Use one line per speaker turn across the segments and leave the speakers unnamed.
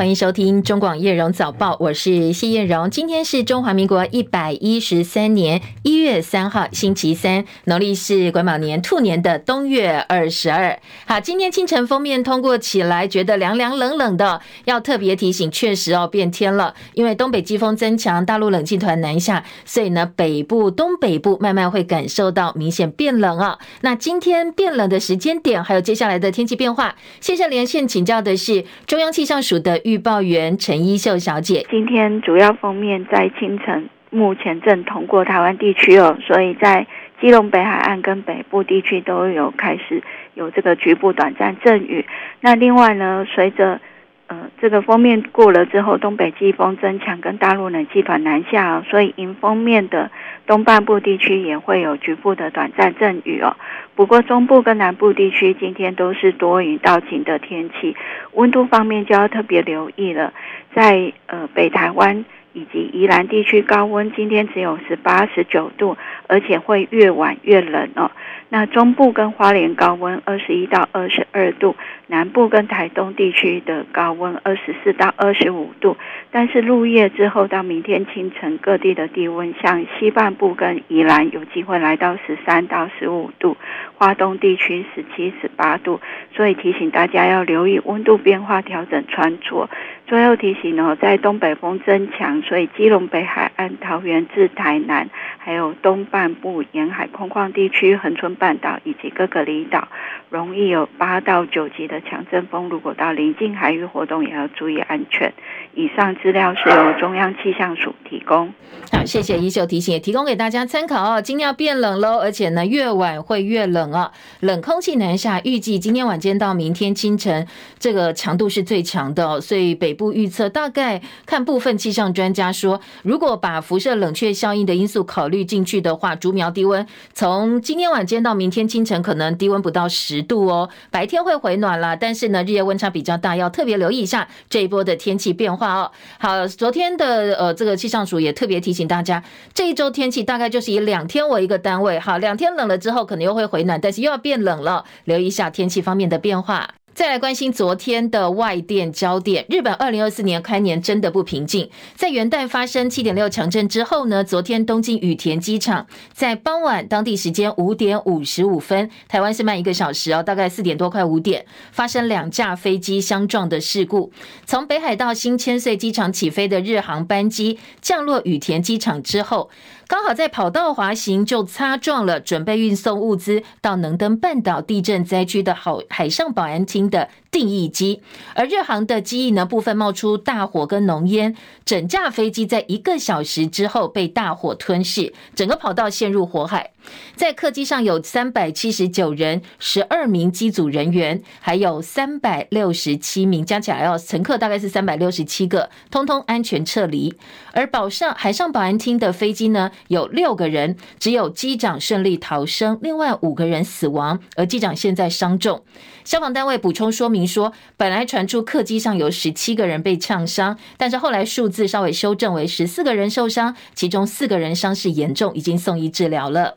欢迎收听中广叶荣早报，我是谢叶荣。今天是中华民国一百一十三年一月三号，星期三，农历是癸卯年兔年的冬月二十二。好，今天清晨封面通过起来，觉得凉凉冷冷的，要特别提醒，确实哦变天了，因为东北季风增强，大陆冷气团南下，所以呢北部、东北部慢慢会感受到明显变冷啊。那今天变冷的时间点，还有接下来的天气变化，线上连线请教的是中央气象署的预报员陈一秀小姐。
今天主要封面在清晨，目前正通过台湾地区哦，所以在基隆北海岸跟北部地区都有开始有这个局部短暂阵雨。那另外呢，随着呃，这个封面过了之后，东北季风增强，跟大陆冷气团南下，所以迎封面的东半部地区也会有局部的短暂阵雨哦。不过中部跟南部地区今天都是多云到晴的天气，温度方面就要特别留意了，在呃北台湾以及宜兰地区高温今天只有十八、十九度，而且会越晚越冷哦。那中部跟花莲高温二十一到二十二度，南部跟台东地区的高温二十四到二十五度，但是入夜之后到明天清晨，各地的低温，像西半部跟宜兰有机会来到十三到十五度，花东地区十七、十八度，所以提醒大家要留意温度变化，调整穿着。最后提醒哦，在东北风增强，所以基隆北海岸、桃园至台南，还有东半部沿海空旷地区、恒春半岛以及各个离岛，容易有八到九级的强阵风。如果到临近海域活动，也要注意安全。以上资料是由中央气象署提供。
好，谢谢一秀提醒，也提供给大家参考哦。今天要变冷喽，而且呢，越晚会越冷啊。冷空气南下，预计今天晚间到明天清晨，这个强度是最强的哦。所以北部预测大概看部分气象专家说，如果把辐射冷却效应的因素考虑进去的话，竹苗低温从今天晚间到明天清晨可能低温不到十度哦。白天会回暖但是呢，日夜温差比较大，要特别留意一下这一波的天气变化哦。好，昨天的呃这个气象署也特别提醒。大家，这一周天气大概就是以两天为一个单位，好，两天冷了之后，可能又会回暖，但是又要变冷了，留意一下天气方面的变化。再来关心昨天的外电焦点，日本二零二四年开年真的不平静。在元旦发生七点六强震之后呢，昨天东京羽田机场在傍晚当地时间五点五十五分，台湾是慢一个小时哦，大概四点多快五点，发生两架飞机相撞的事故。从北海道新千岁机场起飞的日航班机降落羽田机场之后，刚好在跑道滑行，就擦撞了准备运送物资到能登半岛地震灾区的好海上保安厅的定义机，而日航的机翼呢，部分冒出大火跟浓烟，整架飞机在一个小时之后被大火吞噬，整个跑道陷入火海。在客机上有三百七十九人，十二名机组人员，还有三百六十七名，加起来要乘客大概是三百六十七个，通通安全撤离。而保上海上保安厅的飞机呢，有六个人，只有机长顺利逃生，另外五个人死亡，而机长现在伤重。消防单位补充说明说，本来传出客机上有十七个人被呛伤，但是后来数字稍微修正为十四个人受伤，其中四个人伤势严重，已经送医治疗了。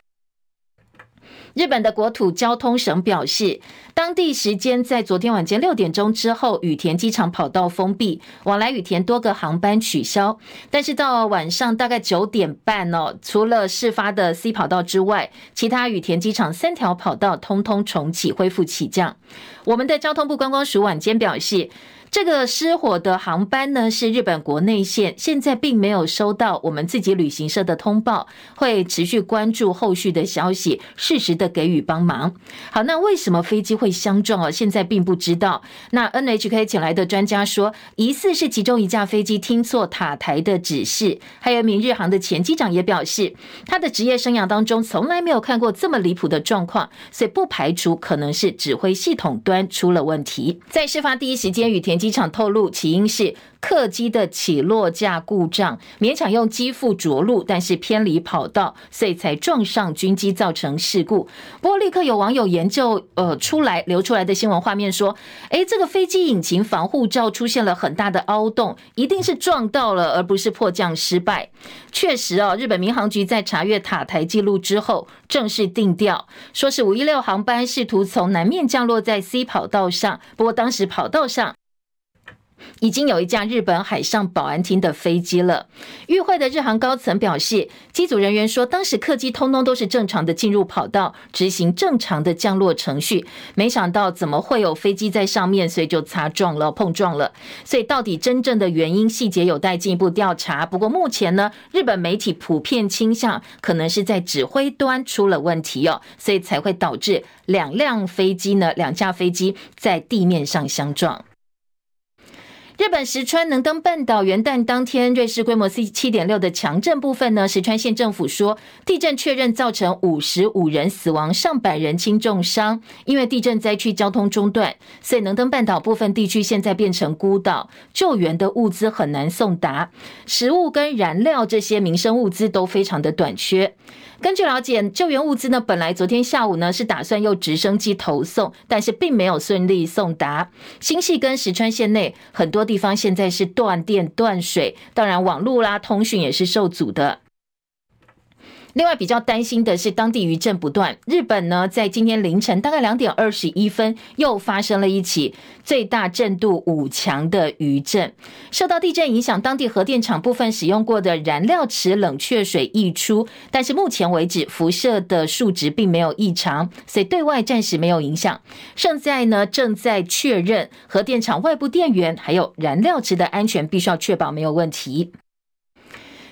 日本的国土交通省表示，当地时间在昨天晚间六点钟之后，羽田机场跑道封闭，往来羽田多个航班取消。但是到晚上大概九点半哦，除了事发的 C 跑道之外，其他羽田机场三条跑道通通重启，恢复起降。我们的交通部观光署晚间表示。这个失火的航班呢，是日本国内线，现在并没有收到我们自己旅行社的通报，会持续关注后续的消息，适时的给予帮忙。好，那为什么飞机会相撞啊？现在并不知道。那 NHK 请来的专家说，疑似是其中一架飞机听错塔台的指示。还有一名日航的前机长也表示，他的职业生涯当中从来没有看过这么离谱的状况，所以不排除可能是指挥系统端出了问题。在事发第一时间，羽田。机场透露，起因是客机的起落架故障，勉强用机腹着陆，但是偏离跑道，所以才撞上军机，造成事故。不过，立刻有网友研究，呃，出来流出来的新闻画面说，诶，这个飞机引擎防护罩出现了很大的凹洞，一定是撞到了，而不是迫降失败。确实哦，日本民航局在查阅塔台记录之后，正式定调，说是五一六航班试图从南面降落在 C 跑道上，不过当时跑道上。已经有一架日本海上保安厅的飞机了。与会的日航高层表示，机组人员说，当时客机通通都是正常的进入跑道，执行正常的降落程序。没想到怎么会有飞机在上面，所以就擦撞了、碰撞了。所以到底真正的原因细节有待进一步调查。不过目前呢，日本媒体普遍倾向可能是在指挥端出了问题哦，所以才会导致两辆飞机呢，两架飞机在地面上相撞。日本石川能登半岛元旦当天，瑞士规模 C 七点六的强震部分呢，石川县政府说，地震确认造成五十五人死亡，上百人轻重伤。因为地震灾区交通中断，所以能登半岛部分地区现在变成孤岛，救援的物资很难送达，食物跟燃料这些民生物资都非常的短缺。根据了解，救援物资呢，本来昨天下午呢是打算用直升机投送，但是并没有顺利送达。新系跟石川县内很多地方现在是断电断水，当然网络啦、通讯也是受阻的。另外比较担心的是当地余震不断。日本呢，在今天凌晨大概两点二十一分，又发生了一起最大震度五强的余震。受到地震影响，当地核电厂部分使用过的燃料池冷却水溢出，但是目前为止辐射的数值并没有异常，所以对外暂时没有影响。现在呢，正在确认核电厂外部电源还有燃料池的安全，必须要确保没有问题。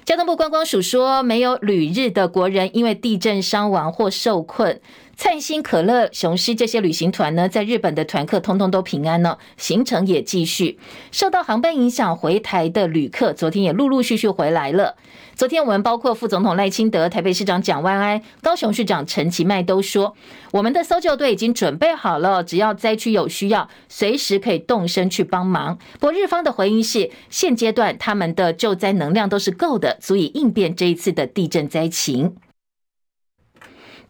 交通部观光署说，没有旅日的国人因为地震伤亡或受困。灿星、可乐、雄狮这些旅行团呢，在日本的团客通通都平安了，行程也继续。受到航班影响回台的旅客，昨天也陆陆续续回来了。昨天我们包括副总统赖清德、台北市长蒋万安、高雄市长陈其迈都说，我们的搜救队已经准备好了，只要灾区有需要，随时可以动身去帮忙。不过日方的回应是，现阶段他们的救灾能量都是够的，足以应变这一次的地震灾情。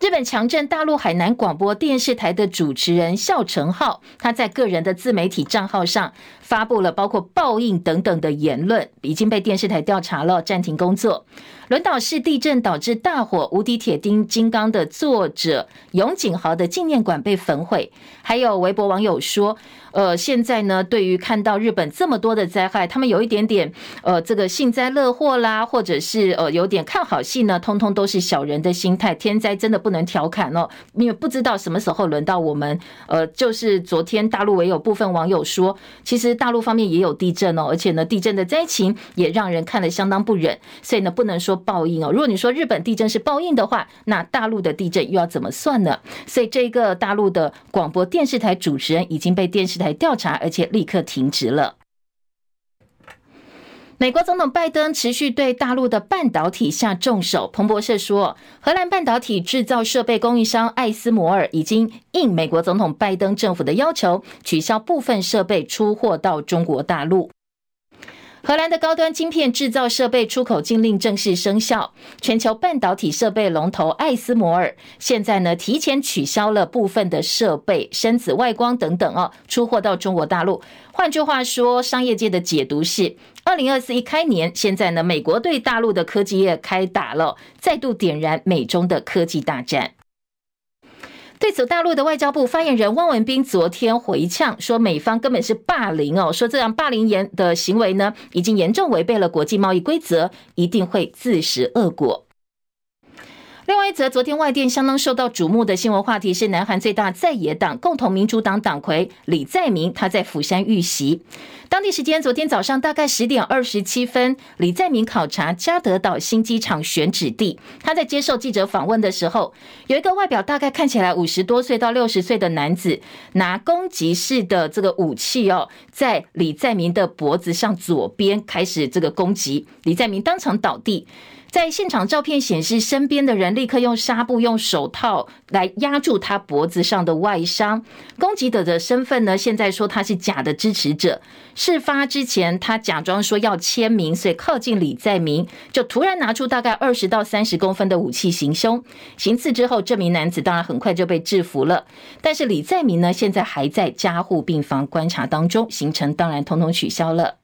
日本强震，大陆海南广播电视台的主持人孝成浩，他在个人的自媒体账号上发布了包括报应等等的言论，已经被电视台调查了，暂停工作。轮岛市地震导致大火，无敌铁钉金刚的作者永井豪的纪念馆被焚毁。还有微博网友说。呃，现在呢，对于看到日本这么多的灾害，他们有一点点呃，这个幸灾乐祸啦，或者是呃，有点看好戏呢，通通都是小人的心态。天灾真的不能调侃哦，因为不知道什么时候轮到我们。呃，就是昨天大陆也有部分网友说，其实大陆方面也有地震哦，而且呢，地震的灾情也让人看得相当不忍。所以呢，不能说报应哦。如果你说日本地震是报应的话，那大陆的地震又要怎么算呢？所以这个大陆的广播电视台主持人已经被电视台调查，而且立刻停职了。美国总统拜登持续对大陆的半导体下重手。彭博社说，荷兰半导体制造设备供应商艾斯摩尔已经应美国总统拜登政府的要求，取消部分设备出货到中国大陆。荷兰的高端晶片制造设备出口禁令正式生效，全球半导体设备龙头艾斯摩尔现在呢，提前取消了部分的设备、深紫外光等等哦，出货到中国大陆。换句话说，商业界的解读是，二零二四一开年，现在呢，美国对大陆的科技业开打了，再度点燃美中的科技大战。对此，大陆的外交部发言人汪文斌昨天回呛说，美方根本是霸凌哦，说这样霸凌言的行为呢，已经严重违背了国际贸易规则，一定会自食恶果。另外一则，昨天外电相当受到瞩目的新闻话题是，南韩最大在野党共同民主党党魁李在明，他在釜山遇袭。当地时间昨天早上大概十点二十七分，李在明考察嘉德岛新机场选址地。他在接受记者访问的时候，有一个外表大概看起来五十多岁到六十岁的男子，拿攻击式的这个武器哦，在李在明的脖子上左边开始这个攻击，李在明当场倒地。在现场照片显示，身边的人立刻用纱布、用手套来压住他脖子上的外伤。攻击者的身份呢？现在说他是假的支持者。事发之前，他假装说要签名，所以靠近李在明，就突然拿出大概二十到三十公分的武器行凶。行刺之后，这名男子当然很快就被制服了。但是李在明呢，现在还在加护病房观察当中，行程当然通通取消了。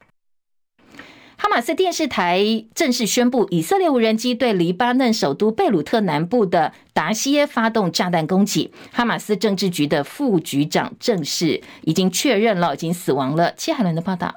哈马斯电视台正式宣布，以色列无人机对黎巴嫩首都贝鲁特南部的达西耶发动炸弹攻击。哈马斯政治局的副局长正式，已经确认了，已经死亡了。切海伦的报道。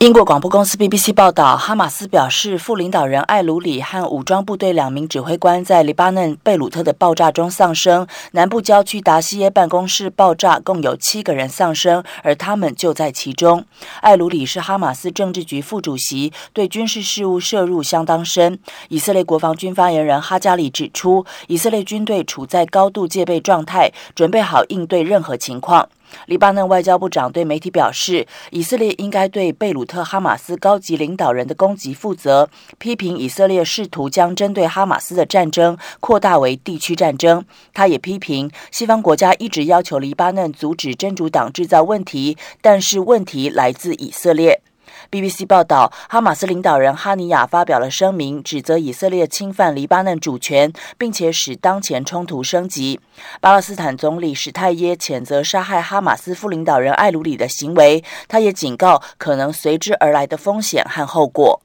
英国广播公司 BBC 报道，哈马斯表示，副领导人艾鲁里和武装部队两名指挥官在黎巴嫩贝鲁特的爆炸中丧生。南部郊区达西耶办公室爆炸，共有七个人丧生，而他们就在其中。艾鲁里是哈马斯政治局副主席，对军事事务涉入相当深。以色列国防军发言人哈加里指出，以色列军队处在高度戒备状态，准备好应对任何情况。黎巴嫩外交部长对媒体表示，以色列应该对贝鲁特哈马斯高级领导人的攻击负责，批评以色列试图将针对哈马斯的战争扩大为地区战争。他也批评西方国家一直要求黎巴嫩阻止真主党制造问题，但是问题来自以色列。BBC 报道，哈马斯领导人哈尼亚发表了声明，指责以色列侵犯黎巴嫩主权，并且使当前冲突升级。巴勒斯坦总理史泰耶谴责杀害哈马斯副领导人艾鲁里的行为，他也警告可能随之而来的风险和后果。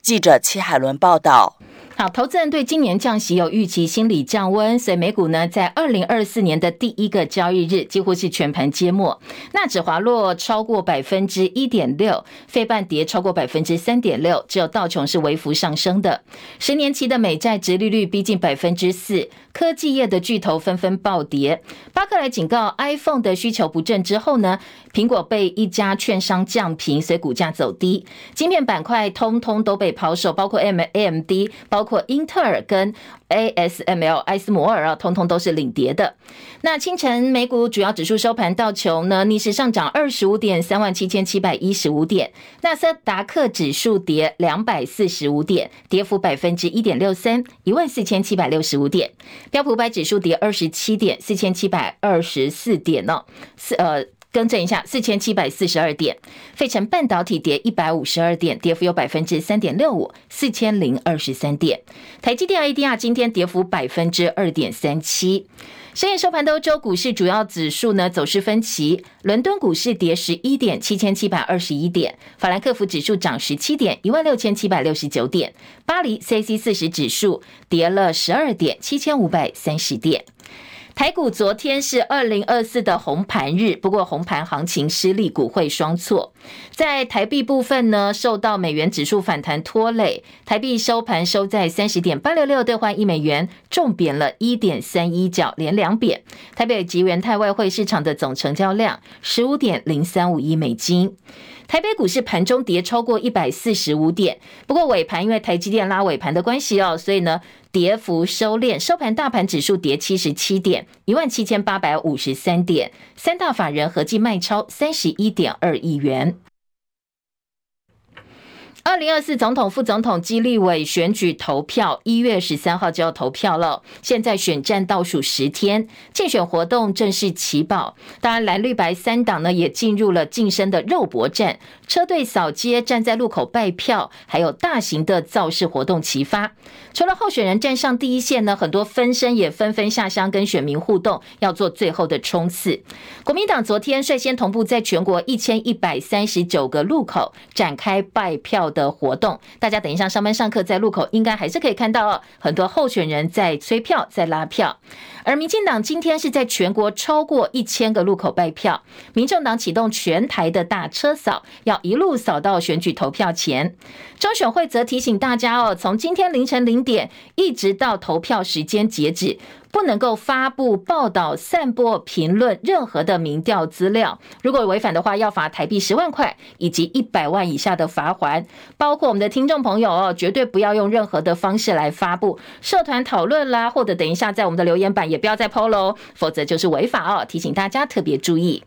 记者戚海伦报道。
好，投资人对今年降息有预期，心理降温，所以美股呢，在二零二四年的第一个交易日几乎是全盘皆末，纳指滑落超过百分之一点六，费半跌超过百分之三点六，只有道琼是微幅上升的。十年期的美债殖利率逼近百分之四，科技业的巨头纷纷暴跌。巴克莱警告，iPhone 的需求不振之后呢，苹果被一家券商降评，所以股价走低。晶片板块通通都被抛售，包括 AMD，包。括英特尔跟 ASML 艾斯摩尔啊，通通都是领跌的。那清晨美股主要指数收盘，道琼呢逆势上涨二十五点，三万七千七百一十五点；纳斯达克指数跌两百四十五点，跌幅百分之一点六三，一万四千七百六十五点；标普五百指数跌二十七点，四千七百二十四点呢，四呃。更正一下，四千七百四十二点。费城半导体跌一百五十二点，跌幅有百分之三点六五，四千零二十三点。台积电 ADR 今天跌幅百分之二点三七。深夜收盘的欧洲股市主要指数呢走势分歧，伦敦股市跌十一点，七千七百二十一点；法兰克福指数涨十七点，一万六千七百六十九点；巴黎 CAC 四十指数跌了十二点，七千五百三十点。台股昨天是二零二四的红盘日，不过红盘行情失利，股汇双挫。在台币部分呢，受到美元指数反弹拖累，台币收盘收在三十点八六六兑换一美元，重贬了一点三一角，连两贬。台北及元泰外汇市场的总成交量十五点零三五亿美金。台北股市盘中跌超过一百四十五点，不过尾盘因为台积电拉尾盘的关系哦，所以呢跌幅收敛，收盘大盘指数跌七十七点，一万七千八百五十三点，三大法人合计卖超三十一点二亿元。二零二四总统、副总统及立委选举投票，一月十三号就要投票了。现在选战倒数十天，竞选活动正式起跑。当然，蓝绿白三党呢也进入了晋升的肉搏战，车队扫街、站在路口拜票，还有大型的造势活动齐发。除了候选人站上第一线呢，很多分身也纷纷下乡跟选民互动，要做最后的冲刺。国民党昨天率先同步在全国一千一百三十九个路口展开拜票的活动，大家等一下上班上课在路口应该还是可以看到，很多候选人在催票，在拉票。而民进党今天是在全国超过一千个路口拜票，民众党启动全台的大车扫，要一路扫到选举投票前。中选会则提醒大家哦，从今天凌晨零点一直到投票时间截止。不能够发布报道、散播、评论任何的民调资料。如果违反的话，要罚台币十万块以及一百万以下的罚锾。包括我们的听众朋友哦，绝对不要用任何的方式来发布社团讨论啦，或者等一下在我们的留言板也不要再抛喽，否则就是违法哦。提醒大家特别注意。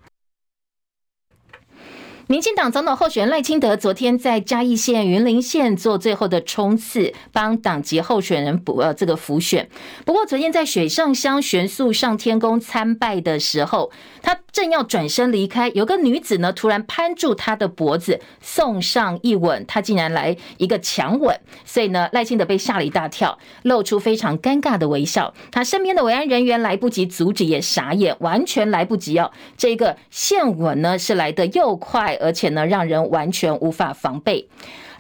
民进党总统候选人赖清德昨天在嘉义县、云林县做最后的冲刺，帮党籍候选人补呃这个辅选。不过昨天在水上乡玄宿上天宫参拜的时候，他正要转身离开，有个女子呢突然攀住他的脖子，送上一吻，他竟然来一个强吻，所以呢赖清德被吓了一大跳，露出非常尴尬的微笑。他身边的维安人员来不及阻止，也傻眼，完全来不及哦。这个献吻呢是来得又快。而且呢，让人完全无法防备。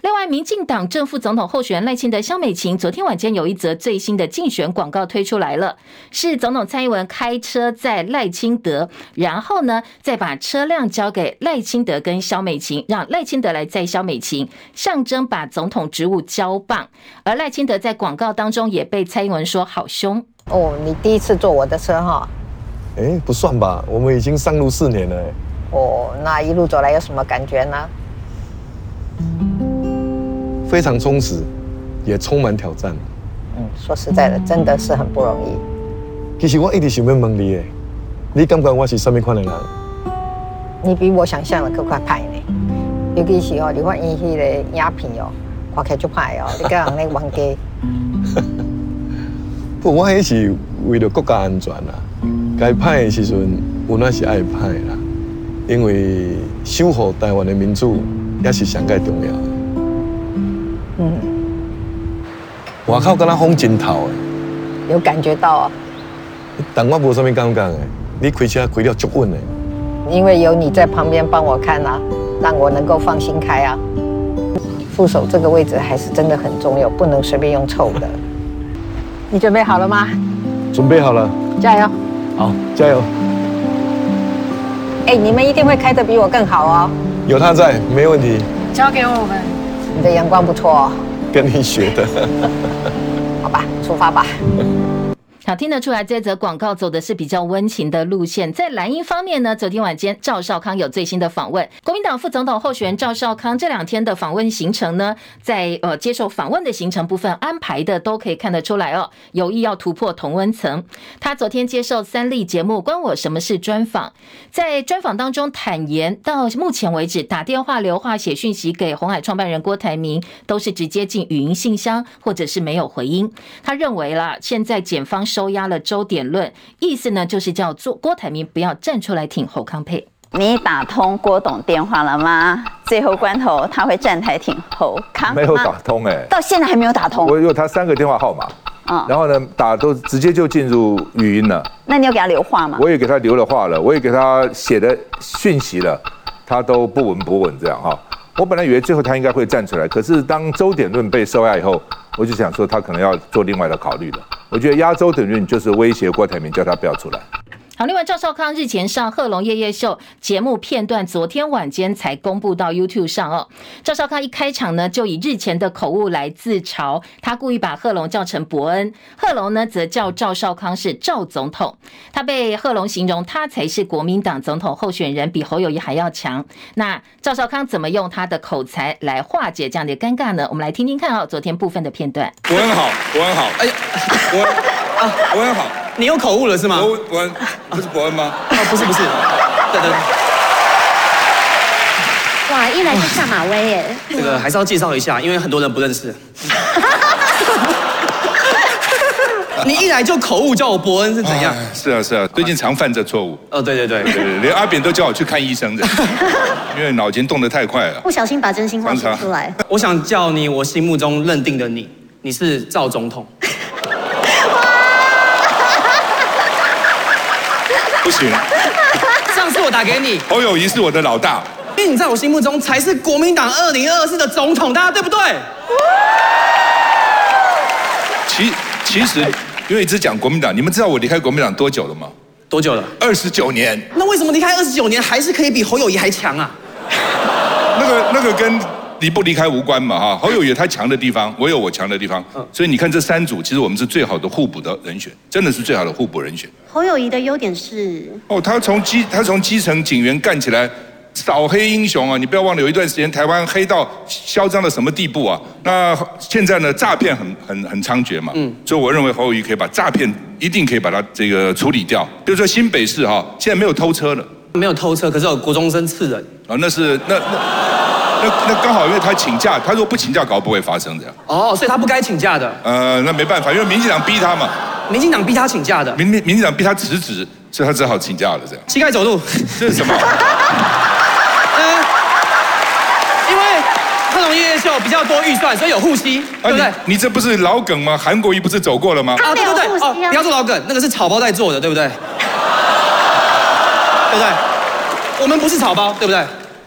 另外，民进党正副总统候选人赖清德、萧美琴昨天晚间有一则最新的竞选广告推出来了，是总统蔡英文开车载赖清德，然后呢再把车辆交给赖清德跟萧美琴，让赖清德来载萧美琴，象征把总统职务交棒。而赖清德在广告当中也被蔡英文说好凶
哦，你第一次坐我的车哈？
哎，不算吧，我们已经上路四年了。
哦，那一路走来有什么感觉呢？
非常充实，也充满挑战。
嗯，说实在的，真的是很不容易。
其实我一直想要问你，诶，你感觉我是什么款的人？
你比我想象的更快派呢。尤其是哦，你看伊迄个影片哦，看起来就派哦，你讲那玩家。
不，我迄是为了国家安全啦。该派的时阵，我那是爱派啦，因为守护台湾的民主也是上盖重要的。嗯，外口跟他风真透诶，
有感觉到啊。
但我无什么感觉诶，你开车开了足稳诶。
因为有你在旁边帮我看啊，让我能够放心开啊。副手这个位置还是真的很重要，不能随便用臭的。你准备好了吗？
准备好了。
加油。
好，加油。
哎，你们一定会开得比我更好哦。
有他在，没问题。
交给我们。
你的阳光不错哦，
跟你学的。
好吧，出发吧。
听得出来，这则广告走的是比较温情的路线。在蓝营方面呢，昨天晚间赵少康有最新的访问。国民党副总统候选人赵少康这两天的访问行程呢，在呃接受访问的行程部分安排的都可以看得出来哦，有意要突破同温层。他昨天接受三立节目《关我什么事》专访，在专访当中坦言，到目前为止打电话、留话、写讯息给红海创办人郭台铭，都是直接进语音信箱，或者是没有回音。他认为啦，现在检方收押了周点论，意思呢就是叫做郭台铭不要站出来挺侯康佩。
你打通郭董电话了吗？最后关头他会站台挺侯康？
没有打通哎、欸，
到现在还没有打通。
我有他三个电话号码，嗯，然后呢打都直接就进入语音了。
那你有给他留话吗？
我也给他留了话了，我也给他写的讯息了，他都不闻不问这样哈。我本来以为最后他应该会站出来，可是当周点论被收押以后，我就想说他可能要做另外的考虑了。我觉得压周点论就是威胁郭台铭，叫他不要出来。
好，另外赵少康日前上贺龙夜夜秀节目片段，昨天晚间才公布到 YouTube 上哦。赵少康一开场呢，就以日前的口误来自嘲，他故意把贺龙叫成伯恩，贺龙呢则叫赵少康是赵总统。他被贺龙形容他才是国民党总统候选人，比侯友谊还要强。那赵少康怎么用他的口才来化解这样的尴尬呢？我们来听听看哦，昨天部分的片段。
伯恩好，伯恩好，哎呀，伯恩啊，伯恩好。你有口误了是吗？伯伯恩不是伯恩吗？哦，不是不是，对对对。
哇，一来就下马威耶！
这个还是要介绍一下，因为很多人不认识。你一来就口误叫我伯恩是怎样？
是啊是啊，最近常犯这错误。
哦，对对对对对，
连阿扁都叫我去看医生的，因为脑筋动得太快了，
不小心把真心话说出来。
我想叫你我心目中认定的你，你是赵
总统。
上次我打给你，
侯友谊是我的老大，
因为你在我心目中才是国民党二零二四的总统，大家对不对？
其其实因为一直讲国民党，你们知道我离开国民党多久了吗？
多久了？
二十九年。
那为什么离开二十九年还是可以比侯友谊还强啊？
那个那个跟。离不离开无关嘛哈，侯友宜有他强的地方，我有我强的地方，所以你看这三组，其实我们是最好的互补的人选，真的是最好的互补人选。
侯友宜的优点是
哦，他从基他从基层警员干起来，扫黑英雄啊！你不要忘了有一段时间台湾黑到嚣张到什么地步啊？那现在呢，诈骗很很很猖獗嘛，嗯，所以我认为侯友宜可以把诈骗一定可以把它这个处理掉。比如说新北市哈，现在没有偷车了，
没有偷车，可是有国中生刺人
啊，那是那那。那那刚好，因为他请假，他如果不请假，搞不会发生这样。
哦，所以他不该请假的。
呃，那没办法，因为民进党逼他嘛。
民进党逼他请假的。
民民民进党逼他辞职，所以他只好请假了这样。
膝盖走路，
这是什么？
嗯，因为贺珑夜夜秀比较多预算，所以有护膝，对不对？
你这不是老梗吗？韩国瑜不是走过了吗？
啊，对对对，哦，
不要做老梗，那个是草包在做的，对不对？对不对？我们不是草包，对不对？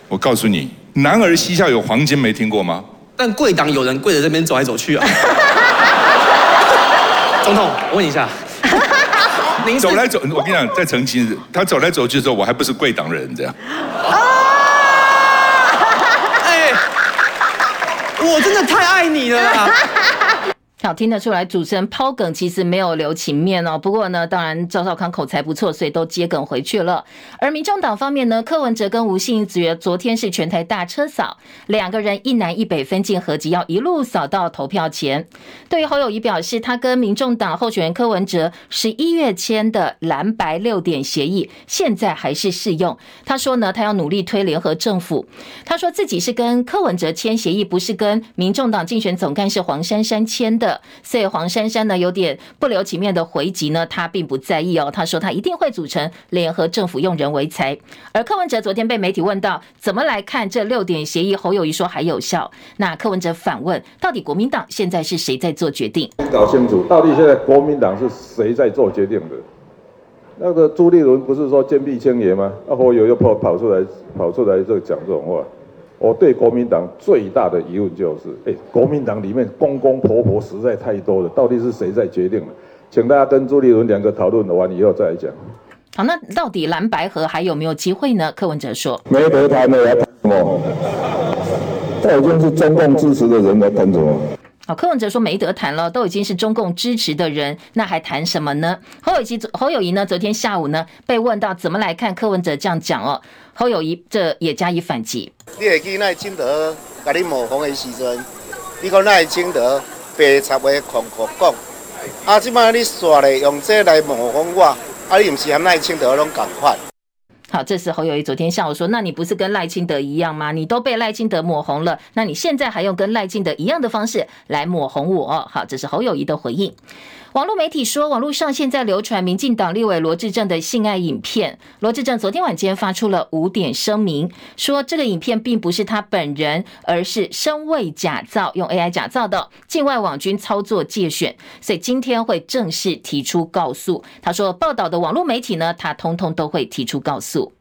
我告诉你，男儿膝下有黄金，没听过吗？
但贵党有人跪在这边走来走去啊。总统，我问一下，
您走来走，我跟你讲，在澄清，他走来走去的时候，我还不是贵党人这样。
哎，我真的太爱你了啦。
好，听得出来，主持人抛梗其实没有留情面哦。不过呢，当然赵少康口才不错，所以都接梗回去了。而民众党方面呢，柯文哲跟吴欣觉昨天是全台大车扫，两个人一南一北分进合击，要一路扫到投票前。对于侯友宜表示，他跟民众党候选人柯文哲十一月签的蓝白六点协议，现在还是适用。他说呢，他要努力推联合政府。他说自己是跟柯文哲签协议，不是跟民众党竞选总干事黄珊珊签的。所以黄珊珊呢，有点不留情面的回击呢，他并不在意哦。他说他一定会组成联合政府，用人为才。而柯文哲昨天被媒体问到怎么来看这六点协议，侯友宜说还有效。那柯文哲反问，到底国民党现在是谁在做决定？
搞清楚，到底现在国民党是谁在做决定的？那个朱立伦不是说坚壁清野吗？那侯友又跑跑出来，跑出来这讲这种话。我对国民党最大的疑问就是，哎，国民党里面公公婆婆实在太多了，到底是谁在决定了？请大家跟朱立伦两个讨论完以后再来讲。
好，那到底蓝白河还有没有机会呢？柯文哲说，
没得谈了，要谈什么？我已经是中共支持的人来谈什么？
好，柯文哲说没得谈了，都已经是中共支持的人，那还谈什么呢？侯友谊侯友宜呢？昨天下午呢，被问到怎么来看柯文哲这样讲哦。侯友宜这也加以反击。
你会记那清德甲你抹红的时阵，你讲那清德白插话狂狂讲，啊，即摆你煞咧用这来抹红我，啊，你毋是和赖清德拢共款？
好，这是侯友谊昨天下午说，那你不是跟赖清德一样吗？你都被赖清德抹红了，那你现在还用跟赖清德一样的方式来抹红我？好，这是侯友谊的回应。网络媒体说，网络上现在流传民进党立委罗志正的性爱影片。罗志正昨天晚间发出了五点声明，说这个影片并不是他本人，而是声位假造，用 AI 假造的境外网军操作借选，所以今天会正式提出告诉。他说，报道的网络媒体呢，他通通都会提出告诉。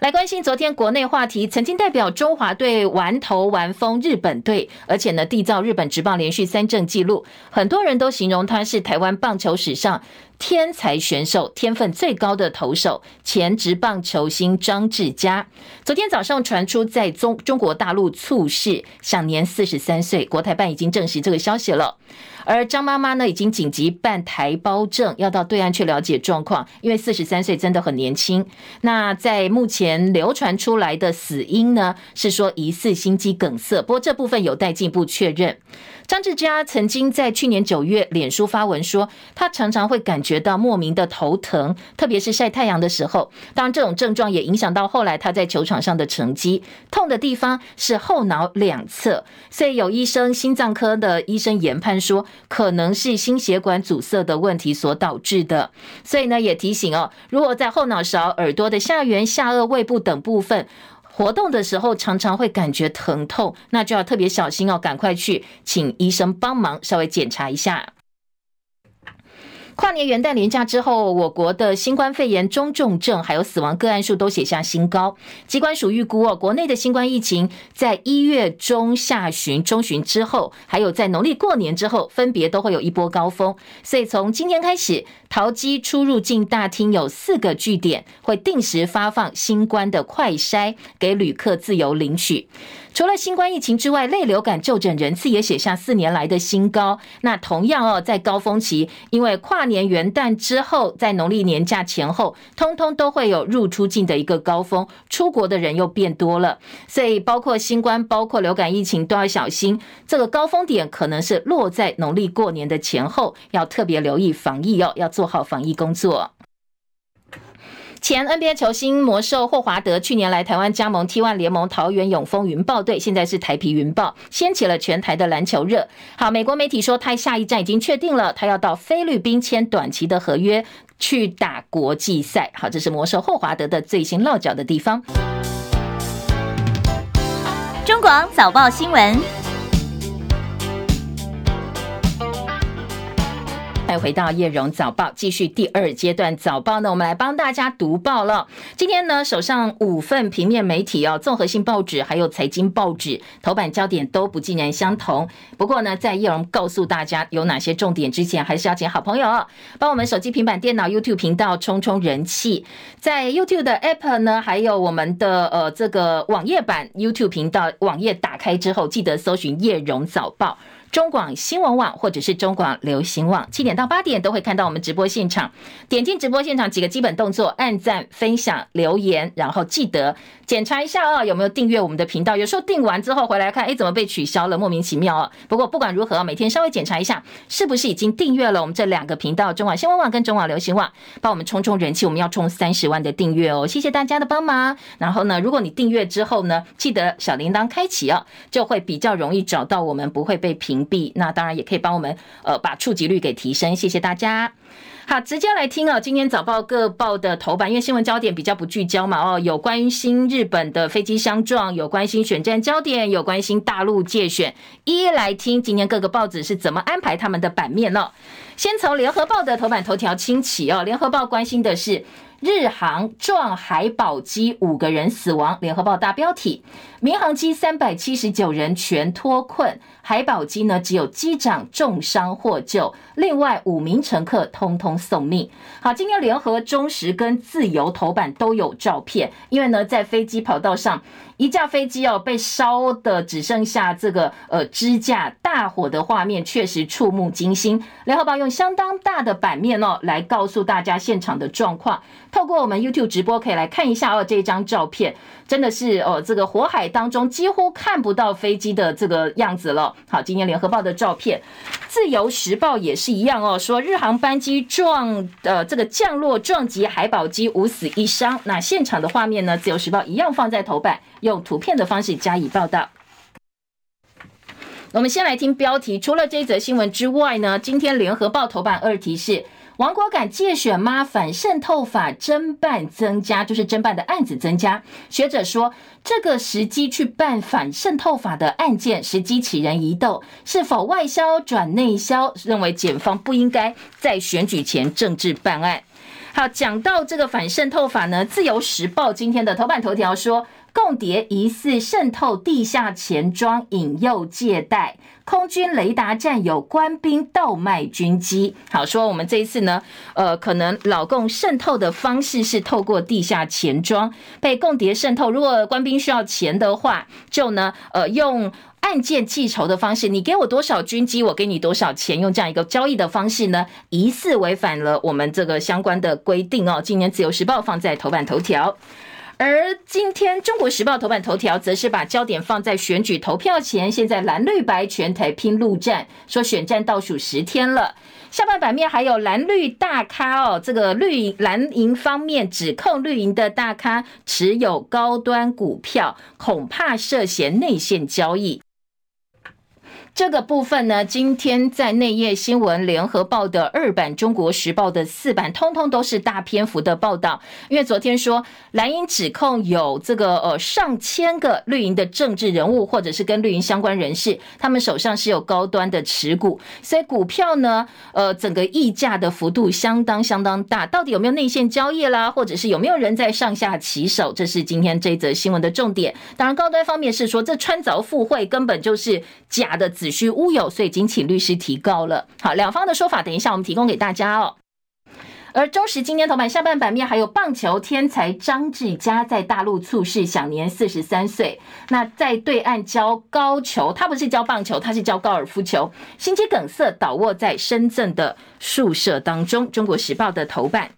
来关心昨天国内话题，曾经代表中华队玩头玩疯日本队，而且呢缔造日本职棒连续三胜纪录，很多人都形容他是台湾棒球史上天才选手，天分最高的投手，前职棒球星张志佳。昨天早上传出在中中国大陆猝逝，享年四十三岁，国台办已经证实这个消息了。而张妈妈呢，已经紧急办台胞证，要到对岸去了解状况，因为四十三岁真的很年轻。那在目前流传出来的死因呢，是说疑似心肌梗塞，不过这部分有待进一步确认。张志佳曾经在去年九月脸书发文说，他常常会感觉到莫名的头疼，特别是晒太阳的时候。当然，这种症状也影响到后来他在球场上的成绩。痛的地方是后脑两侧，所以有医生心脏科的医生研判说，可能是心血管阻塞的问题所导致的。所以呢，也提醒哦，如果在后脑勺、耳朵的下缘、下颚、胃部等部分。活动的时候常常会感觉疼痛，那就要特别小心哦，赶快去请医生帮忙稍微检查一下。跨年元旦连假之后，我国的新冠肺炎中重症还有死亡个案数都写下新高。机关署预估哦，国内的新冠疫情在一月中下旬、中旬之后，还有在农历过年之后，分别都会有一波高峰。所以从今天开始，桃机出入境大厅有四个据点会定时发放新冠的快筛，给旅客自由领取。除了新冠疫情之外，类流感就诊人次也写下四年来的新高。那同样哦，在高峰期，因为跨年元旦之后，在农历年假前后，通通都会有入出境的一个高峰，出国的人又变多了。所以，包括新冠、包括流感疫情都要小心。这个高峰点可能是落在农历过年的前后，要特别留意防疫哦，要做好防疫工作。前 NBA 球星魔兽霍华德去年来台湾加盟 T1 联盟桃园永丰云豹队，现在是台啤云豹，掀起了全台的篮球热。好，美国媒体说他下一站已经确定了，他要到菲律宾签短期的合约去打国际赛。好，这是魔兽霍华德的最新落脚的地方。
中广早报新闻。
欢迎回到叶荣早报，继续第二阶段早报呢，我们来帮大家读报了。今天呢，手上五份平面媒体哦，综合性报纸还有财经报纸头版焦点都不尽然相同。不过呢，在叶荣告诉大家有哪些重点之前，还是要请好朋友帮我们手机、平板电脑 YouTube 频道冲冲人气。在 YouTube 的 App 呢，还有我们的呃这个网页版 YouTube 频道网页打开之后，记得搜寻叶荣早报。中广新闻网或者是中广流行网，七点到八点都会看到我们直播现场。点进直播现场几个基本动作：按赞、分享、留言，然后记得检查一下啊，有没有订阅我们的频道。有时候订完之后回来看，哎，怎么被取消了？莫名其妙啊！不过不管如何，每天稍微检查一下，是不是已经订阅了我们这两个频道：中广新闻网跟中广流行网，帮我们冲冲人气。我们要冲三十万的订阅哦！谢谢大家的帮忙。然后呢，如果你订阅之后呢，记得小铃铛开启哦，就会比较容易找到我们，不会被屏。屏蔽那当然也可以帮我们呃把触及率给提升，谢谢大家。好，直接来听哦，今天早报各报的头版，因为新闻焦点比较不聚焦嘛哦，有关心日本的飞机相撞，有关心选战焦点，有关心大陆界选，一一来听今天各个报纸是怎么安排他们的版面哦。先从联合报的头版头条清起哦，联合报关心的是。日航撞海保机，五个人死亡。联合报大标题：民航机三百七十九人全脱困，海保机呢只有机长重伤获救，另外五名乘客通通送命。好，今天联合、中时跟自由头版都有照片，因为呢在飞机跑道上。一架飞机哦，被烧的只剩下这个呃支架，大火的画面确实触目惊心。联合报用相当大的版面哦，来告诉大家现场的状况。透过我们 YouTube 直播可以来看一下哦，这张照片真的是哦，这个火海当中几乎看不到飞机的这个样子了。好，今天联合报的照片，自由时报也是一样哦，说日航班机撞呃这个降落撞击海保机，五死一伤。那现场的画面呢，自由时报一样放在头版。用图片的方式加以报道。我们先来听标题。除了这则新闻之外呢，今天联合报头版二题是王国感介选吗？反渗透法侦办增加，就是侦办的案子增加。学者说，这个时机去办反渗透法的案件，时机启人疑窦，是否外销转内销？认为检方不应该在选举前政治办案。好，讲到这个反渗透法呢，自由时报今天的头版头条说。共谍疑似渗透地下钱庄，引诱借贷；空军雷达站有官兵倒卖军机。好，说我们这一次呢，呃，可能老共渗透的方式是透过地下钱庄被共谍渗透。如果官兵需要钱的话，就呢，呃，用案件计酬的方式，你给我多少军机，我给你多少钱，用这样一个交易的方式呢，疑似违反了我们这个相关的规定哦。今年自由时报放在头版头条。而今天《中国时报》头版头条则是把焦点放在选举投票前，现在蓝绿白全台拼陆战，说选战倒数十天了。下半版面还有蓝绿大咖哦，这个绿蓝营方面指控绿营的大咖持有高端股票，恐怕涉嫌内线交易。这个部分呢，今天在内页新闻，联合报的二版、中国时报的四版，通通都是大篇幅的报道。因为昨天说蓝营指控有这个呃上千个绿营的政治人物，或者是跟绿营相关人士，他们手上是有高端的持股，所以股票呢，呃，整个溢价的幅度相当相当大。到底有没有内线交易啦，或者是有没有人在上下其手？这是今天这则新闻的重点。当然，高端方面是说这穿凿附会根本就是假的。子虚乌有，所以已经请律师提告了。好，两方的说法，等一下我们提供给大家哦。而中时今天头版下半版面还有棒球天才张志佳在大陆猝逝，享年四十三岁。那在对岸教高球，他不是教棒球，他是教高尔夫球，心肌梗塞倒卧在深圳的宿舍当中。中国时报的头版。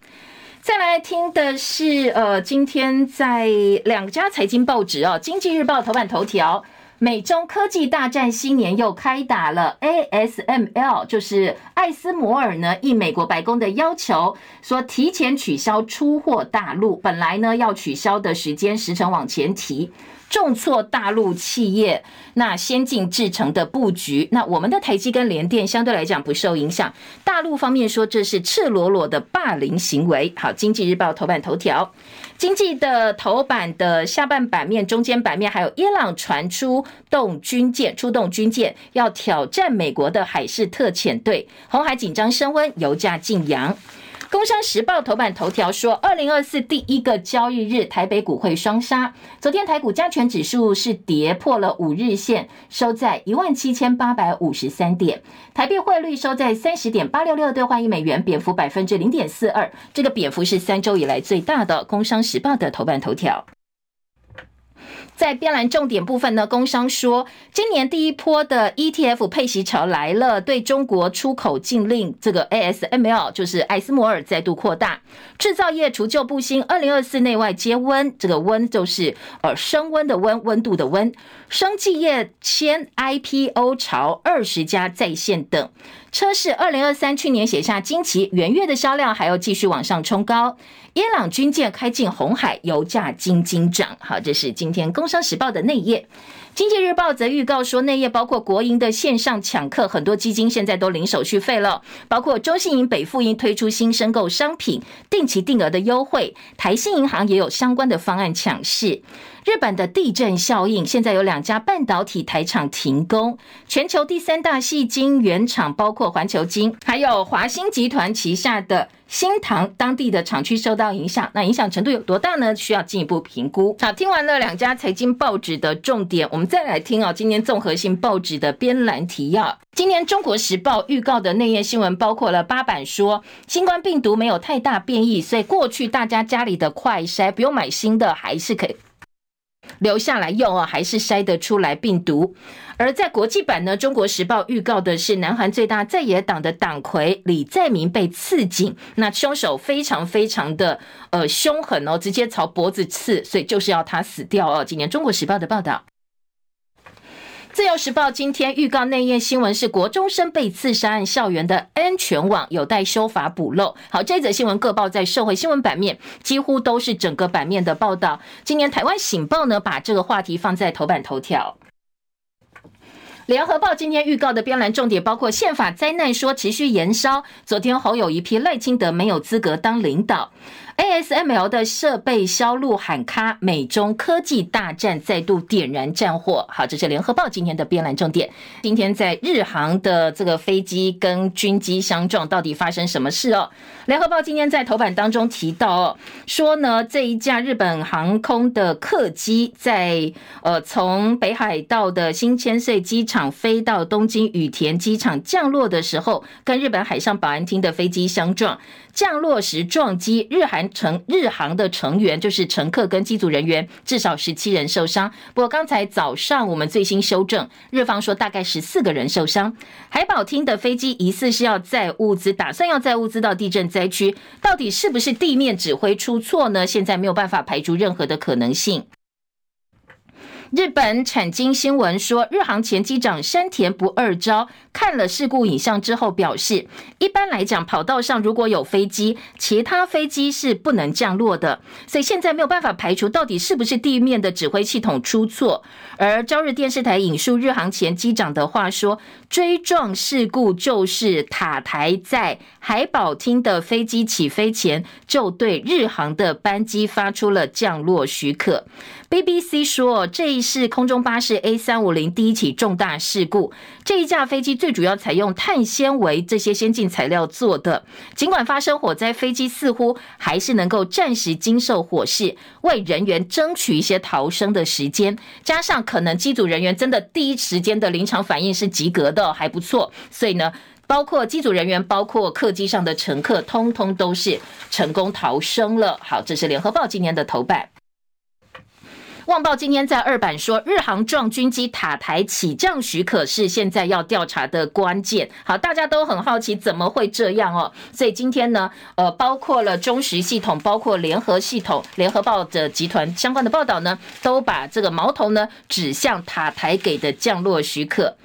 再来听的是，呃，今天在两家财经报纸哦，《经济日报》头版头条。美中科技大战新年又开打了，ASML 就是艾斯摩尔呢，应美国白宫的要求，说提前取消出货大陆，本来呢要取消的时间时程往前提。重挫大陆企业那先进制程的布局，那我们的台积跟联电相对来讲不受影响。大陆方面说这是赤裸裸的霸凌行为。好，经济日报头版头条，经济的头版的下半版面、中间版面，还有伊朗传出动军舰，出动军舰要挑战美国的海事特遣队，红海紧张升温，油价劲扬。工商时报头版头条说，二零二四第一个交易日，台北股会双杀。昨天台股加权指数是跌破了五日线，收在一万七千八百五十三点。台币汇率收在三十点八六六兑换一美元，贬幅百分之零点四二，这个贬幅是三周以来最大的。工商时报的头版头条。在标栏重点部分呢，工商说，今年第一波的 ETF 配息潮来了，对中国出口禁令这个 ASML 就是艾斯摩尔再度扩大，制造业除旧布新，二零二四内外皆温，这个温就是呃升温的温，温度的温，生技业签 IPO 潮，二十家在线等。车市二零二三去年写下惊奇，元月的销量还要继续往上冲高。伊朗军舰开进红海，油价惊惊涨。好，这是今天《工商时报》的内页。经济日报则预告说，内页包括国营的线上抢客，很多基金现在都领手续费了。包括中信银、北富银推出新申购商品定期定额的优惠，台新银行也有相关的方案抢市。日本的地震效应，现在有两家半导体台厂停工。全球第三大矽晶原厂包括环球晶，还有华新集团旗下的新塘，当地的厂区受到影响。那影响程度有多大呢？需要进一步评估。好，听完了两家财经报纸的重点，我们再来听哦，今天综合性报纸的编栏提要。今年中国时报预告的内页新闻包括了八版说，新冠病毒没有太大变异，所以过去大家家里的快筛不用买新的，还是可以。留下来用啊，还是筛得出来病毒。而在国际版呢，《中国时报》预告的是，南韩最大在野党的党魁李在明被刺颈，那凶手非常非常的呃凶狠哦，直接朝脖子刺，所以就是要他死掉哦。今年《中国时报》的报道。自由时报今天预告内页新闻是国中生被刺杀案，校园的安全网有待修法补漏。好，这则新闻各报在社会新闻版面几乎都是整个版面的报道。今年台湾醒报呢，把这个话题放在头版头条。联合报今天预告的编栏重点包括宪法灾难说持续延烧，昨天侯友一批赖清德没有资格当领导。ASML 的设备销路喊卡，美中科技大战再度点燃战火。好，这是联合报今天的编栏重点。今天在日航的这个飞机跟军机相撞，到底发生什么事哦？联合报今天在头版当中提到哦，说呢这一架日本航空的客机在呃从北海道的新千岁机场飞到东京羽田机场降落的时候，跟日本海上保安厅的飞机相撞。降落时撞击日韩乘日航的成员，就是乘客跟机组人员，至少十七人受伤。不过刚才早上我们最新修正，日方说大概十四个人受伤。海保厅的飞机疑似是要载物资，打算要载物资到地震灾区，到底是不是地面指挥出错呢？现在没有办法排除任何的可能性。日本产经新闻说，日航前机长山田不二朝看了事故影像之后表示，一般来讲，跑道上如果有飞机，其他飞机是不能降落的，所以现在没有办法排除到底是不是地面的指挥系统出错。而朝日电视台引述日航前机长的话说，追撞事故就是塔台在海保厅的飞机起飞前就对日航的班机发出了降落许可。BBC 说，这一是空中巴士 A 三五零第一起重大事故。这一架飞机最主要采用碳纤维这些先进材料做的。尽管发生火灾，飞机似乎还是能够暂时经受火势，为人员争取一些逃生的时间。加上可能机组人员真的第一时间的临场反应是及格的，还不错。所以呢，包括机组人员，包括客机上的乘客，通通都是成功逃生了。好，这是联合报今年的头版。旺报今天在二版说，日航撞军机塔台起降许可是现在要调查的关键。好，大家都很好奇怎么会这样哦。所以今天呢，呃，包括了中时系统，包括联合系统、联合报的集团相关的报道呢，都把这个矛头呢指向塔台给的降落许可。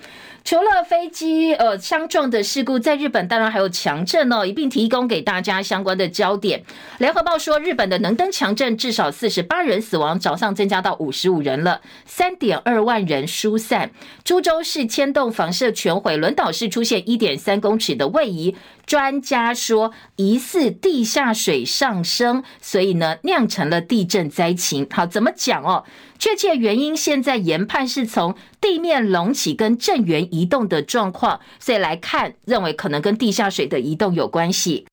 除了飞机呃相撞的事故，在日本当然还有强震哦，一并提供给大家相关的焦点。联合报说，日本的能登强震至少四十八人死亡，早上增加到五十五人了，三点二万人疏散。株洲市千栋房舍全毁，轮岛市出现一点三公尺的位移，专家说，疑似地下水上升，所以呢酿成了地震灾情。好，怎么讲哦？确切原因现在研判是从地面隆起跟震源移动的状况，所以来看，认为可能跟地下水的移动有关系。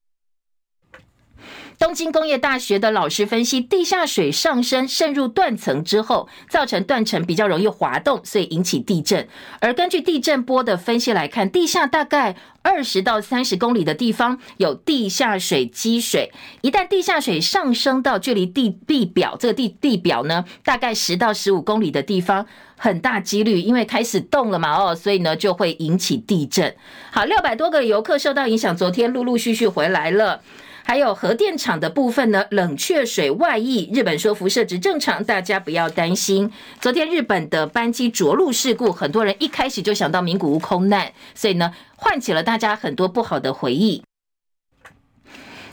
东京工业大学的老师分析，地下水上升渗入断层之后，造成断层比较容易滑动，所以引起地震。而根据地震波的分析来看，地下大概二十到三十公里的地方有地下水积水，一旦地下水上升到距离地地表这个地地表呢，大概十到十五公里的地方，很大几率因为开始动了嘛，哦，所以呢就会引起地震。好，六百多个游客受到影响，昨天陆陆续续回来了。还有核电厂的部分呢，冷却水外溢，日本说辐射值正常，大家不要担心。昨天日本的班机着陆事故，很多人一开始就想到名古屋空难，所以呢，唤起了大家很多不好的回忆。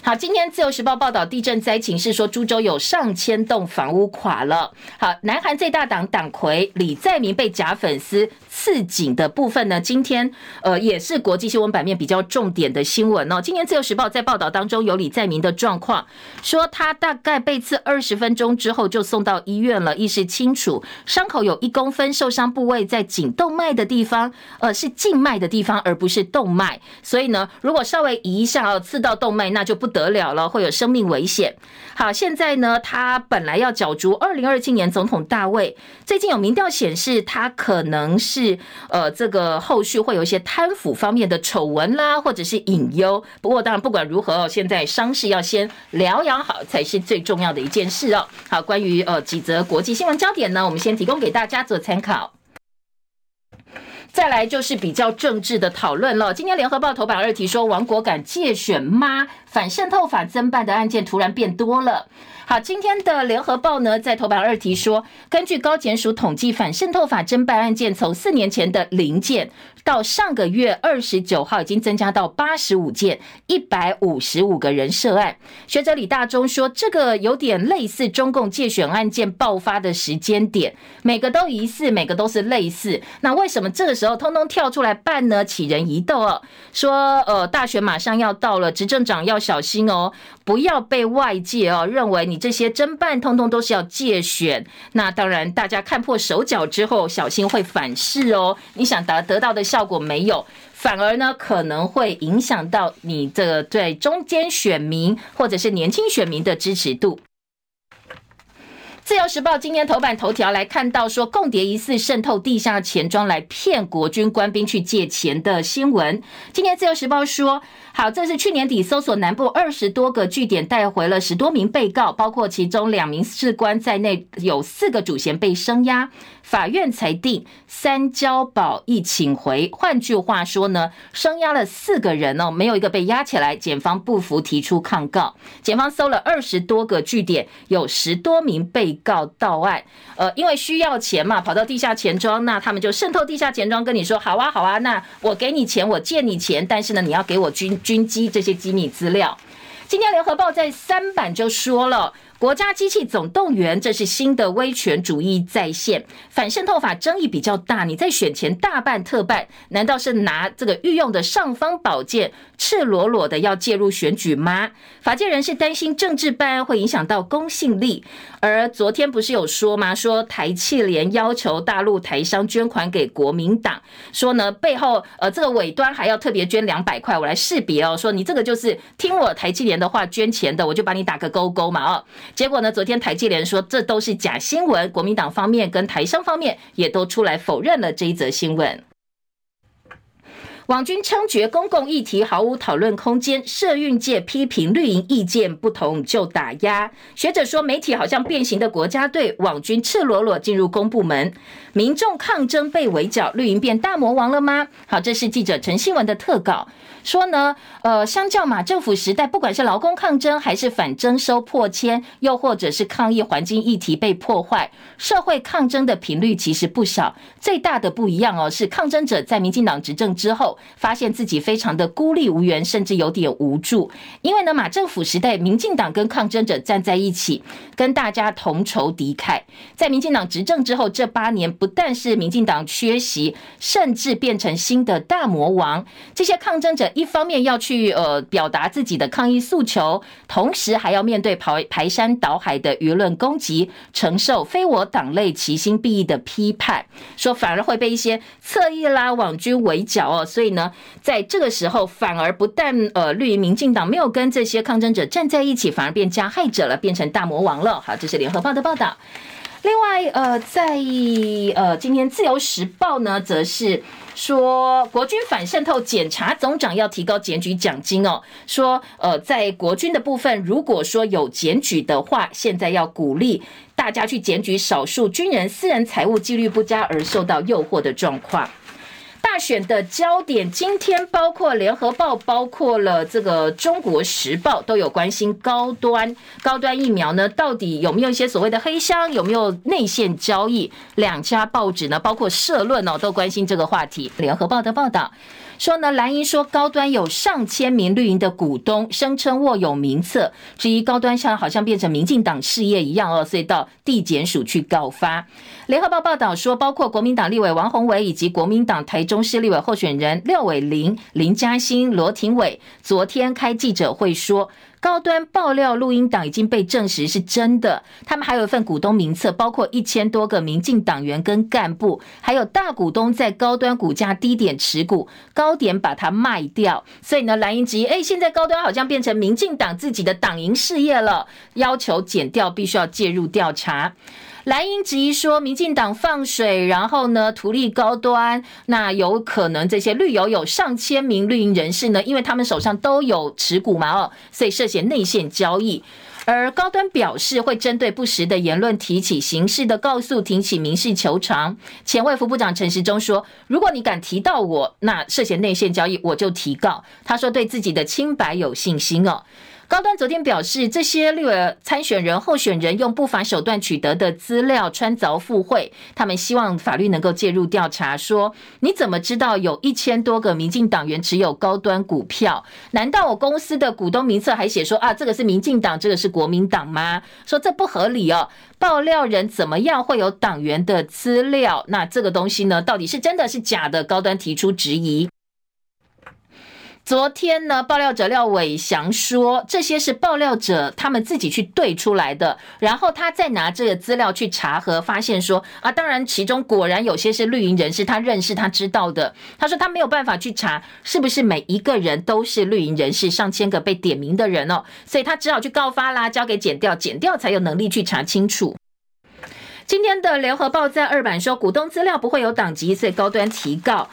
好，今天自由时报报道地震灾情是说，株洲有上千栋房屋垮了。好，南韩最大党党魁李在明被假粉丝刺警的部分呢，今天呃也是国际新闻版面比较重点的新闻哦。今天自由时报在报道当中有李在明的状况，说他大概被刺二十分钟之后就送到医院了，意识清楚，伤口有一公分，受伤部位在颈动脉的地方，呃是静脉的地方，而不是动脉。所以呢，如果稍微移一下哦，刺到动脉，那就不得。得了了，会有生命危险。好，现在呢，他本来要角逐二零二七年总统大位，最近有民调显示他可能是呃，这个后续会有一些贪腐方面的丑闻啦，或者是隐忧。不过当然不管如何哦，现在伤势要先疗养好才是最重要的一件事哦。好，关于呃几则国际新闻焦点呢，我们先提供给大家做参考。再来就是比较政治的讨论了。今天联合报头版二题说，王国敢借选妈反渗透法增办的案件突然变多了。好，今天的联合报呢，在头版二题说，根据高检署统计，反渗透法侦办案件从四年前的零件，到上个月二十九号已经增加到八十五件，一百五十五个人涉案。学者李大中说，这个有点类似中共借选案件爆发的时间点，每个都疑似，每个都是类似。那为什么这个时候通通跳出来办呢？起人疑窦哦，说呃，大选马上要到了，执政长要小心哦，不要被外界哦认为你。这些侦办通通都是要借选，那当然大家看破手脚之后，小心会反噬哦。你想得得到的效果没有，反而呢可能会影响到你这个对中间选民或者是年轻选民的支持度。自由时报今天头版头条来看到说，共谍疑似渗透地下钱庄来骗国军官兵去借钱的新闻。今天自由时报说，好，这是去年底搜索南部二十多个据点，带回了十多名被告，包括其中两名士官在内，有四个主嫌被声押。法院裁定三交保一请回，换句话说呢，声押了四个人哦，没有一个被押起来。检方不服提出抗告。检方搜了二十多个据点，有十多名被告到案。呃，因为需要钱嘛，跑到地下钱庄，那他们就渗透地下钱庄，跟你说好啊好啊，那我给你钱，我借你钱，但是呢，你要给我军军机这些机密资料。今天联合报在三版就说了。国家机器总动员，这是新的威权主义再现。反渗透法争议比较大，你在选前大办特办，难道是拿这个御用的尚方宝剑，赤裸裸的要介入选举吗？法界人士担心政治办案会影响到公信力。而昨天不是有说吗？说台企联要求大陆台商捐款给国民党，说呢背后呃这个尾端还要特别捐两百块，我来识别哦，说你这个就是听我台企联的话捐钱的，我就把你打个勾勾嘛哦。结果呢？昨天台积联说这都是假新闻，国民党方面跟台商方面也都出来否认了这一则新闻。网军称决公共议题毫无讨论空间，社运界批评绿营意见不同就打压。学者说媒体好像变形的国家队，网军赤裸裸进入公部门，民众抗争被围剿，绿营变大魔王了吗？好，这是记者陈新文的特稿。说呢，呃，相较马政府时代，不管是劳工抗争，还是反征收破迁，又或者是抗议环境议题被破坏，社会抗争的频率其实不少。最大的不一样哦，是抗争者在民进党执政之后，发现自己非常的孤立无援，甚至有点无助。因为呢，马政府时代，民进党跟抗争者站在一起，跟大家同仇敌忾。在民进党执政之后，这八年不但是民进党缺席，甚至变成新的大魔王。这些抗争者一方面要去呃表达自己的抗议诉求，同时还要面对排排山倒海的舆论攻击，承受非我党类其心必异的批判，说反而会被一些侧翼啦、网军围剿哦。所以呢，在这个时候，反而不但呃绿营民进党没有跟这些抗争者站在一起，反而变加害者了，变成大魔王了。好，这是联合报的报道。另外，呃，在呃今天自由时报呢，则是说国军反渗透检查总长要提高检举奖金哦。说，呃，在国军的部分，如果说有检举的话，现在要鼓励大家去检举少数军人私人财务纪律不佳而受到诱惑的状况。大选的焦点，今天包括联合报，包括了这个中国时报，都有关心高端高端疫苗呢，到底有没有一些所谓的黑箱，有没有内线交易？两家报纸呢，包括社论哦，都关心这个话题。联合报的报道。说呢，蓝营说高端有上千名绿营的股东，声称握有名册，质疑高端像好像变成民进党事业一样哦，所以到地检署去告发。联合报报道说，包括国民党立委王宏伟以及国民党台中市立委候选人廖伟林、林嘉欣、罗廷伟，昨天开记者会说。高端爆料录音档已经被证实是真的，他们还有一份股东名册，包括一千多个民进党员跟干部，还有大股东在高端股价低点持股，高点把它卖掉。所以呢，蓝营质疑，哎，现在高端好像变成民进党自己的党营事业了，要求减掉必须要介入调查。蓝营质疑说，民进党放水，然后呢，图利高端，那有可能这些绿油有上千名绿营人士呢，因为他们手上都有持股嘛，哦，所以涉嫌内线交易。而高端表示会针对不实的言论提起刑事的告诉，提起民事求偿。前卫副部长陈时中说，如果你敢提到我，那涉嫌内线交易，我就提告。他说对自己的清白有信心哦。高端昨天表示，这些绿委参选人、候选人用不法手段取得的资料穿凿附会，他们希望法律能够介入调查。说你怎么知道有一千多个民进党员持有高端股票？难道我公司的股东名册还写说啊，这个是民进党，这个是国民党吗？说这不合理哦。爆料人怎么样会有党员的资料？那这个东西呢，到底是真的是假的？高端提出质疑。昨天呢，爆料者廖伟翔说，这些是爆料者他们自己去对出来的，然后他再拿这个资料去查核，发现说啊，当然其中果然有些是绿营人士，他认识他知道的。他说他没有办法去查是不是每一个人都是绿营人士，上千个被点名的人哦，所以他只好去告发啦，交给检调，检调才有能力去查清楚。今天的联合报在二版说，股东资料不会有党籍，所以高端提告。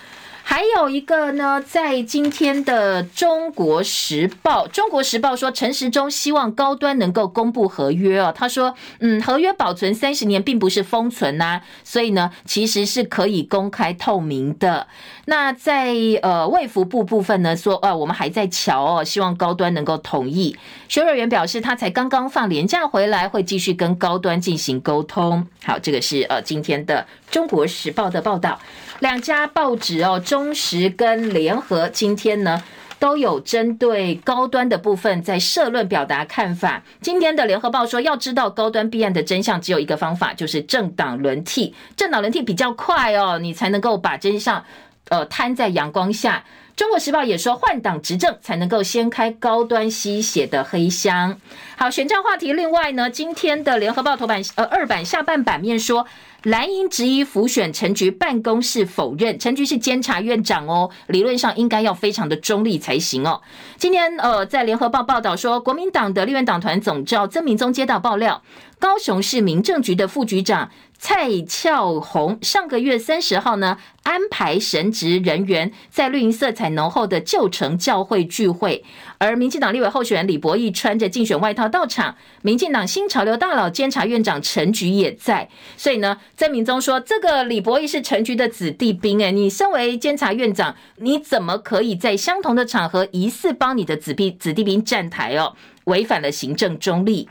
还有一个呢，在今天的《中国时报》，《中国时报》说陈时中希望高端能够公布合约哦。他说，嗯，合约保存三十年，并不是封存呐，所以呢，其实是可以公开透明的。那在呃卫福部部分呢，说啊，我们还在瞧哦，希望高端能够同意。薛瑞元表示，他才刚刚放年假回来，会继续跟高端进行沟通。好，这个是呃今天的《中国时报》的报道。两家报纸哦，中时跟联合今天呢都有针对高端的部分在社论表达看法。今天的联合报说，要知道高端弊案的真相，只有一个方法，就是政党轮替。政党轮替比较快哦，你才能够把真相呃摊在阳光下。中国时报也说，换党执政才能够掀开高端吸血的黑箱。好，选战话题。另外呢，今天的联合报头版呃二版下半版面说。蓝营质疑浮选陈局办公室否认，陈局是监察院长哦，理论上应该要非常的中立才行哦。今天呃，在联合报报道说，国民党的立院党团总召曾明宗接到爆料，高雄市民政局的副局长。蔡俏虹上个月三十号呢，安排神职人员在绿营色彩浓厚的旧城教会聚会，而民进党立委候选人李博毅穿着竞选外套到场，民进党新潮流大佬监察院长陈菊也在，所以呢，曾铭宗说这个李博毅是陈菊的子弟兵，诶，你身为监察院长，你怎么可以在相同的场合疑似帮你的子弟子弟兵站台哦，违反了行政中立。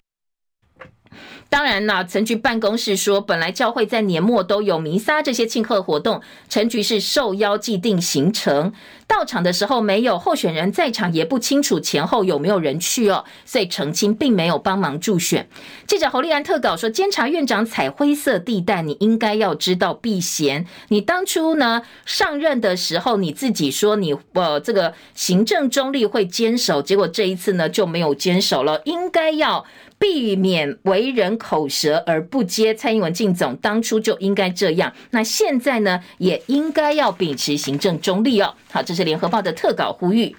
当然呢，陈局办公室说，本来教会在年末都有弥撒这些庆贺活动，陈局是受邀既定行程，到场的时候没有候选人在场，也不清楚前后有没有人去哦，所以澄清并没有帮忙助选。记者侯立安特稿说，监察院长踩灰色地带，你应该要知道避嫌。你当初呢上任的时候，你自己说你呃这个行政中立会坚守，结果这一次呢就没有坚守了，应该要。避免为人口舌而不接蔡英文进总，当初就应该这样。那现在呢，也应该要秉持行政中立哦。好，这是联合报的特稿呼吁。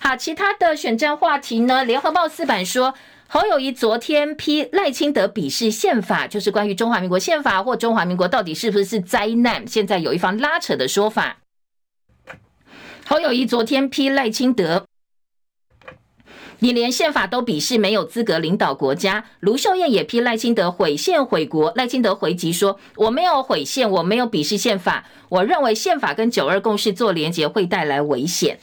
好，其他的选战话题呢？联合报四版说，侯友宜昨天批赖清德鄙视宪法，就是关于中华民国宪法或中华民国到底是不是灾难，现在有一方拉扯的说法。侯友宜昨天批赖清德。你连宪法都鄙视，没有资格领导国家。卢秀燕也批赖清德毁宪毁国。赖清德回击说：“我没有毁宪，我没有鄙视宪法。我认为宪法跟九二共识做连结会带来危险。”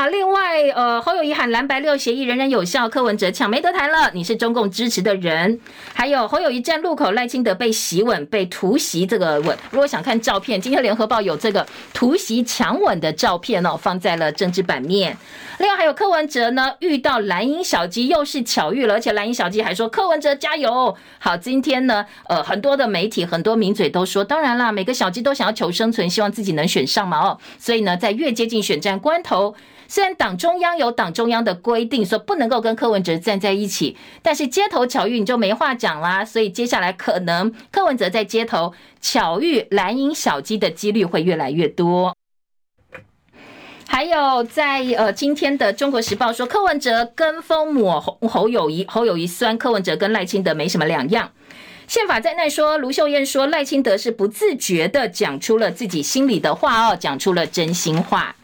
好，另外，呃，侯友宜喊蓝白六协议仍然有效，柯文哲抢没得谈了，你是中共支持的人。还有侯友宜站路口，赖清德被袭吻，被突袭这个吻。如果想看照片，今天联合报有这个突袭强吻的照片哦，放在了政治版面。另外还有柯文哲呢，遇到蓝营小鸡又是巧遇了，而且蓝营小鸡还说柯文哲加油。好，今天呢，呃，很多的媒体、很多名嘴都说，当然啦，每个小鸡都想要求生存，希望自己能选上嘛哦。所以呢，在越接近选战关头。虽然党中央有党中央的规定，说不能够跟柯文哲站在一起，但是街头巧遇你就没话讲啦。所以接下来可能柯文哲在街头巧遇蓝营小鸡的几率会越来越多。还有在呃今天的中国时报说，柯文哲跟风抹侯侯友宜，侯友宜酸柯文哲跟赖清德没什么两样。宪法在那说，卢秀燕说赖清德是不自觉的讲出了自己心里的话哦，讲出了真心话。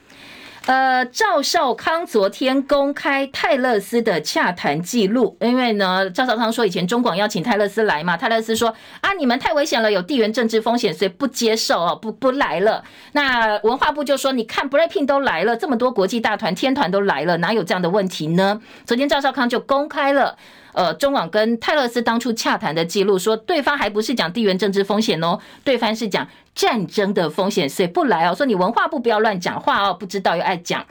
呃，赵少康昨天公开泰勒斯的洽谈记录，因为呢，赵少康说以前中广邀请泰勒斯来嘛，泰勒斯说啊，你们太危险了，有地缘政治风险，所以不接受哦，不不来了。那文化部就说，你看，Breaking 都来了，这么多国际大团、天团都来了，哪有这样的问题呢？昨天赵少康就公开了。呃，中网跟泰勒斯当初洽谈的记录说，对方还不是讲地缘政治风险哦，对方是讲战争的风险，所以不来哦。说你文化部不要乱讲话哦，不知道又爱讲。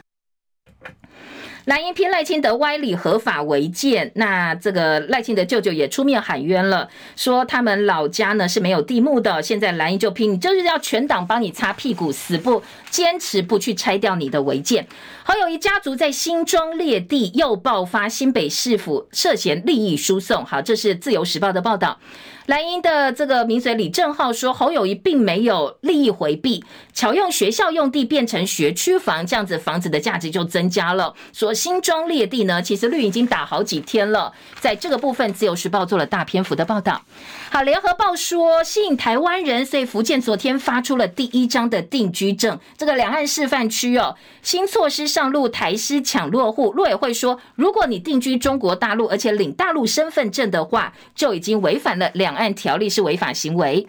蓝营批赖清德歪理合法违建，那这个赖清德舅舅也出面喊冤了，说他们老家呢是没有地目的，现在蓝营就批你，就是要全党帮你擦屁股，死不坚持不去拆掉你的违建。侯友一家族在新庄列地又爆发新北市府涉嫌利益输送，好，这是自由时报的报道。蓝营的这个名嘴李正浩说，侯友谊并没有利益回避，巧用学校用地变成学区房，这样子房子的价值就增加了。说新庄列地呢，其实绿已经打好几天了，在这个部分，自由时报做了大篇幅的报道。好，联合报说吸引台湾人，所以福建昨天发出了第一张的定居证，这个两岸示范区哦，新措施上路，台师抢落户。陆委会说，如果你定居中国大陆，而且领大陆身份证的话，就已经违反了两。按条例是违法行为。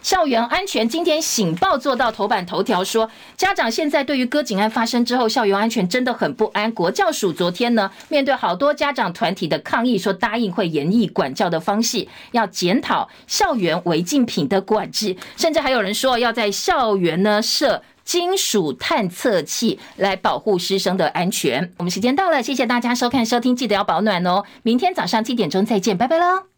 校园安全，今天《醒报》做到头版头条说，家长现在对于歌警案发生之后，校园安全真的很不安。国教署昨天呢，面对好多家长团体的抗议，说答应会严厉管教的方式，要检讨校园违禁品的管制，甚至还有人说要在校园呢设金属探测器来保护师生的安全。我们时间到了，谢谢大家收看收听，记得要保暖哦。明天早上七点钟再见，拜拜喽。